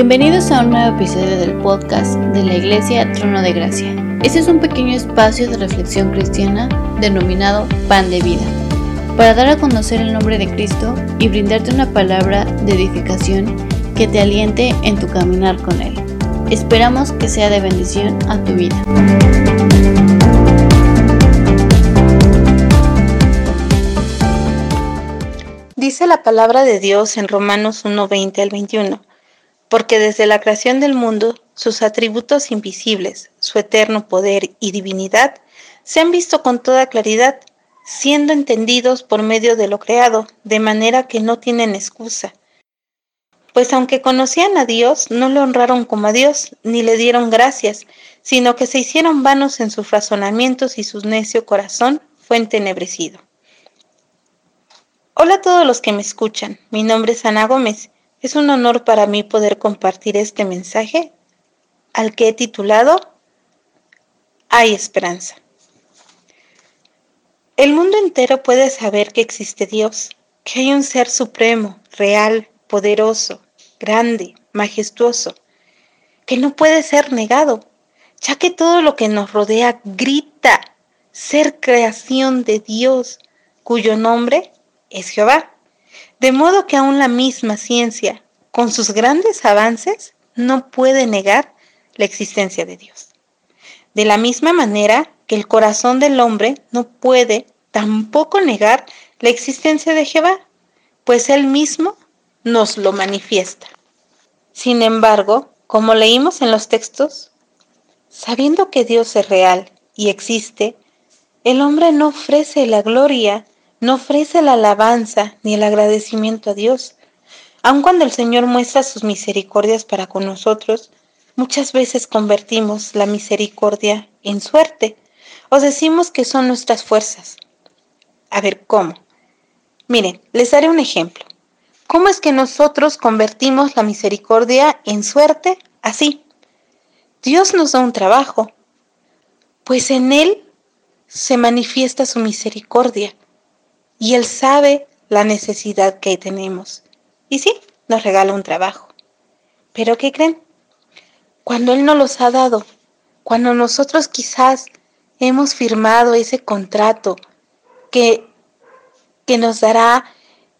Bienvenidos a un nuevo episodio del podcast de la Iglesia Trono de Gracia. Este es un pequeño espacio de reflexión cristiana denominado Pan de Vida, para dar a conocer el nombre de Cristo y brindarte una palabra de edificación que te aliente en tu caminar con Él. Esperamos que sea de bendición a tu vida. Dice la palabra de Dios en Romanos 1:20 al 21 porque desde la creación del mundo sus atributos invisibles, su eterno poder y divinidad, se han visto con toda claridad, siendo entendidos por medio de lo creado, de manera que no tienen excusa. Pues aunque conocían a Dios, no lo honraron como a Dios, ni le dieron gracias, sino que se hicieron vanos en sus razonamientos y su necio corazón fue entenebrecido. Hola a todos los que me escuchan, mi nombre es Ana Gómez es un honor para mí poder compartir este mensaje al que he titulado Hay esperanza. El mundo entero puede saber que existe Dios, que hay un ser supremo, real, poderoso, grande, majestuoso, que no puede ser negado, ya que todo lo que nos rodea grita ser creación de Dios, cuyo nombre es Jehová. De modo que aún la misma ciencia, con sus grandes avances, no puede negar la existencia de Dios. De la misma manera que el corazón del hombre no puede tampoco negar la existencia de Jehová, pues él mismo nos lo manifiesta. Sin embargo, como leímos en los textos, sabiendo que Dios es real y existe, el hombre no ofrece la gloria no ofrece la alabanza ni el agradecimiento a Dios. Aun cuando el Señor muestra sus misericordias para con nosotros, muchas veces convertimos la misericordia en suerte o decimos que son nuestras fuerzas. A ver, ¿cómo? Miren, les daré un ejemplo. ¿Cómo es que nosotros convertimos la misericordia en suerte? Así. Dios nos da un trabajo, pues en Él se manifiesta su misericordia y Él sabe la necesidad que tenemos. Y sí, nos regala un trabajo. Pero ¿qué creen? Cuando Él nos los ha dado, cuando nosotros quizás hemos firmado ese contrato que, que nos dará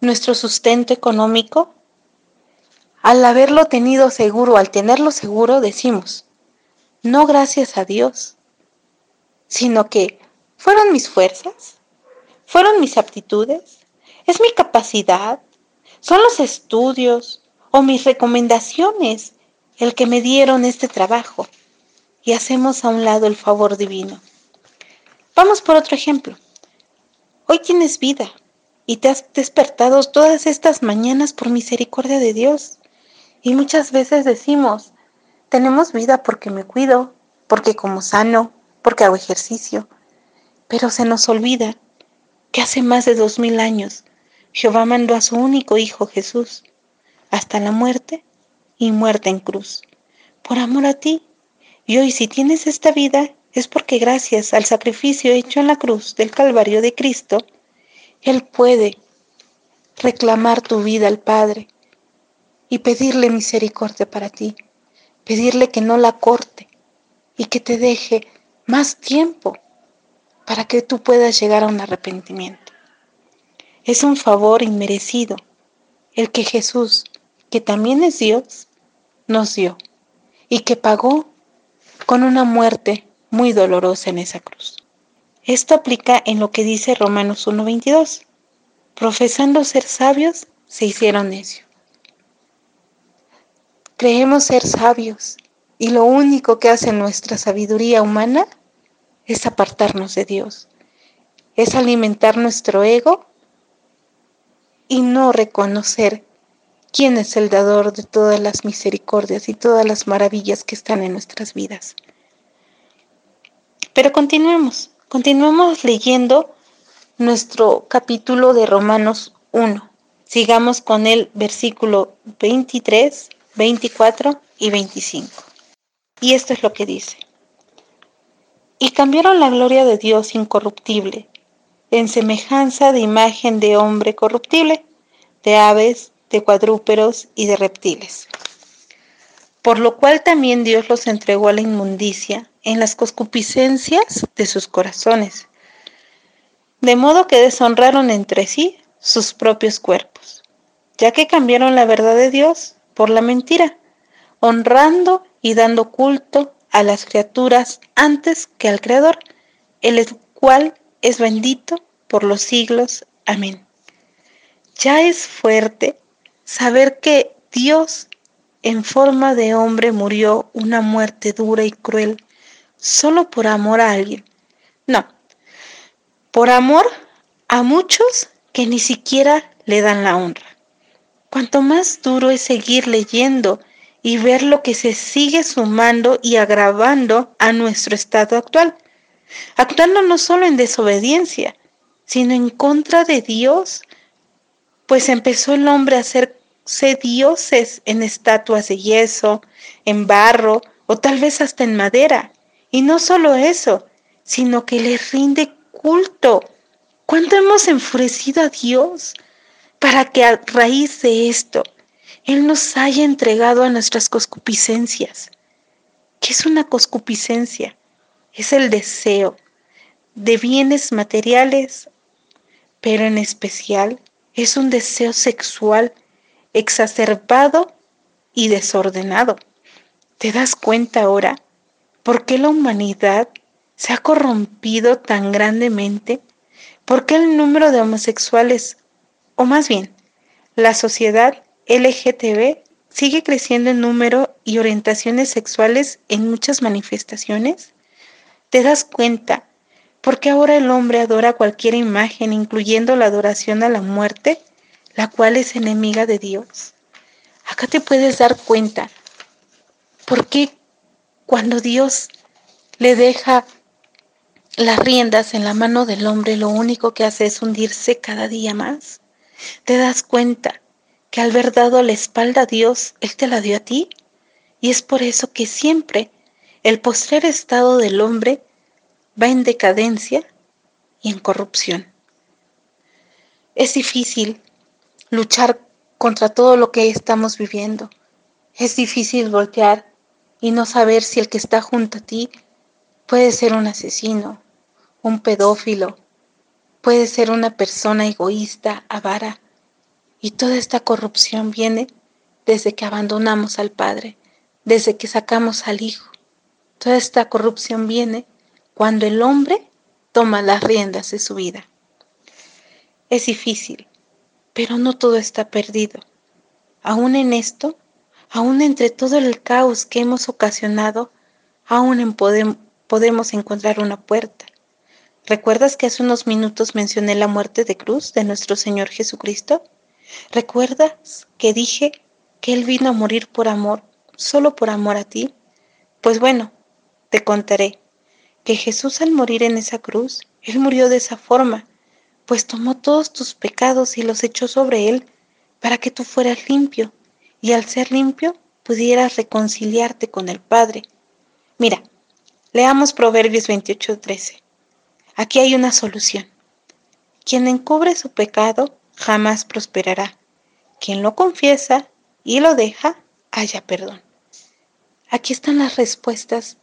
nuestro sustento económico, al haberlo tenido seguro, al tenerlo seguro, decimos, no gracias a Dios, sino que fueron mis fuerzas, ¿Fueron mis aptitudes? ¿Es mi capacidad? ¿Son los estudios o mis recomendaciones el que me dieron este trabajo? Y hacemos a un lado el favor divino. Vamos por otro ejemplo. Hoy tienes vida y te has despertado todas estas mañanas por misericordia de Dios. Y muchas veces decimos, tenemos vida porque me cuido, porque como sano, porque hago ejercicio. Pero se nos olvida que hace más de dos mil años Jehová mandó a su único Hijo Jesús hasta la muerte y muerte en cruz, por amor a ti. Y hoy si tienes esta vida es porque gracias al sacrificio hecho en la cruz del Calvario de Cristo, Él puede reclamar tu vida al Padre y pedirle misericordia para ti, pedirle que no la corte y que te deje más tiempo para que tú puedas llegar a un arrepentimiento. Es un favor inmerecido el que Jesús, que también es Dios, nos dio y que pagó con una muerte muy dolorosa en esa cruz. Esto aplica en lo que dice Romanos 1.22. Profesando ser sabios, se hicieron necios. Creemos ser sabios y lo único que hace nuestra sabiduría humana es apartarnos de Dios, es alimentar nuestro ego y no reconocer quién es el dador de todas las misericordias y todas las maravillas que están en nuestras vidas. Pero continuemos, continuemos leyendo nuestro capítulo de Romanos 1. Sigamos con el versículo 23, 24 y 25. Y esto es lo que dice y cambiaron la gloria de Dios incorruptible en semejanza de imagen de hombre corruptible, de aves, de cuadrúperos y de reptiles. por lo cual también Dios los entregó a la inmundicia en las concupiscencias de sus corazones, de modo que deshonraron entre sí sus propios cuerpos, ya que cambiaron la verdad de Dios por la mentira, honrando y dando culto a las criaturas antes que al Creador, el cual es bendito por los siglos. Amén. Ya es fuerte saber que Dios en forma de hombre murió una muerte dura y cruel solo por amor a alguien. No, por amor a muchos que ni siquiera le dan la honra. Cuanto más duro es seguir leyendo y ver lo que se sigue sumando y agravando a nuestro estado actual, actuando no solo en desobediencia, sino en contra de Dios, pues empezó el hombre a hacerse dioses en estatuas de yeso, en barro o tal vez hasta en madera. Y no solo eso, sino que le rinde culto. ¿Cuánto hemos enfurecido a Dios para que a raíz de esto Él nos haya entregado a nuestras coscupiscencias? ¿Qué es una coscupiscencia? Es el deseo de bienes materiales, pero en especial es un deseo sexual exacerbado y desordenado. ¿Te das cuenta ahora por qué la humanidad se ha corrompido tan grandemente? ¿Por qué el número de homosexuales, o más bien, la sociedad LGTB sigue creciendo en número y orientaciones sexuales en muchas manifestaciones? ¿Te das cuenta por qué ahora el hombre adora cualquier imagen, incluyendo la adoración a la muerte, la cual es enemiga de Dios? Acá te puedes dar cuenta por qué cuando Dios le deja las riendas en la mano del hombre, lo único que hace es hundirse cada día más. ¿Te das cuenta que al haber dado la espalda a Dios, Él te la dio a ti? Y es por eso que siempre el postrer estado del hombre va en decadencia y en corrupción. Es difícil luchar contra todo lo que estamos viviendo. Es difícil voltear y no saber si el que está junto a ti puede ser un asesino, un pedófilo, puede ser una persona egoísta, avara. Y toda esta corrupción viene desde que abandonamos al Padre, desde que sacamos al Hijo. Toda esta corrupción viene cuando el hombre toma las riendas de su vida. Es difícil, pero no todo está perdido. Aún en esto, aún entre todo el caos que hemos ocasionado, aún podemos encontrar una puerta. ¿Recuerdas que hace unos minutos mencioné la muerte de cruz de nuestro Señor Jesucristo? ¿Recuerdas que dije que Él vino a morir por amor, solo por amor a ti? Pues bueno, te contaré que Jesús al morir en esa cruz, Él murió de esa forma, pues tomó todos tus pecados y los echó sobre Él para que tú fueras limpio y al ser limpio pudieras reconciliarte con el Padre. Mira, leamos Proverbios 28:13. Aquí hay una solución. Quien encubre su pecado jamás prosperará. Quien lo confiesa y lo deja, haya perdón. Aquí están las respuestas,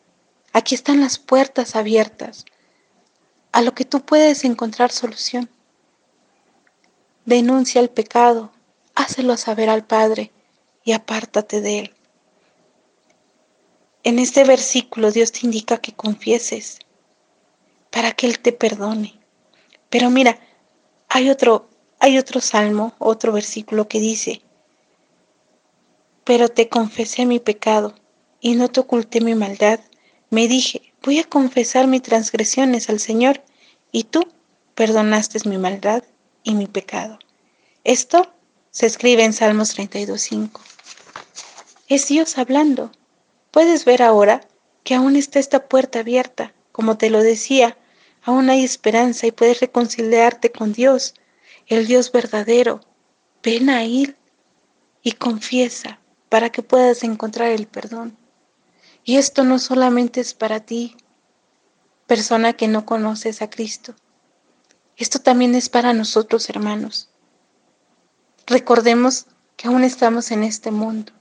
aquí están las puertas abiertas a lo que tú puedes encontrar solución. Denuncia el pecado, hácelo saber al Padre y apártate de él. En este versículo Dios te indica que confieses para que Él te perdone. Pero mira, hay otro, hay otro salmo, otro versículo que dice, pero te confesé mi pecado y no te oculté mi maldad. Me dije, voy a confesar mis transgresiones al Señor y tú perdonaste mi maldad y mi pecado. Esto se escribe en Salmos 32.5. Es Dios hablando. Puedes ver ahora que aún está esta puerta abierta. Como te lo decía, aún hay esperanza y puedes reconciliarte con Dios, el Dios verdadero. Ven a Él y confiesa para que puedas encontrar el perdón. Y esto no solamente es para ti, persona que no conoces a Cristo. Esto también es para nosotros, hermanos. Recordemos que aún estamos en este mundo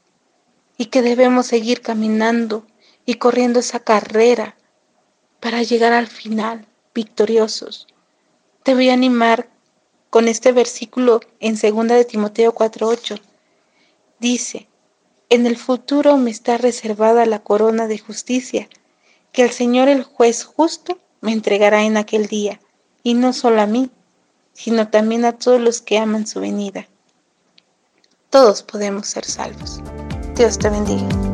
y que debemos seguir caminando y corriendo esa carrera para llegar al final victoriosos. Te voy a animar con este versículo en 2 de Timoteo 4:8. Dice, en el futuro me está reservada la corona de justicia, que el Señor el juez justo me entregará en aquel día, y no solo a mí, sino también a todos los que aman su venida. Todos podemos ser salvos. Dios te bendiga.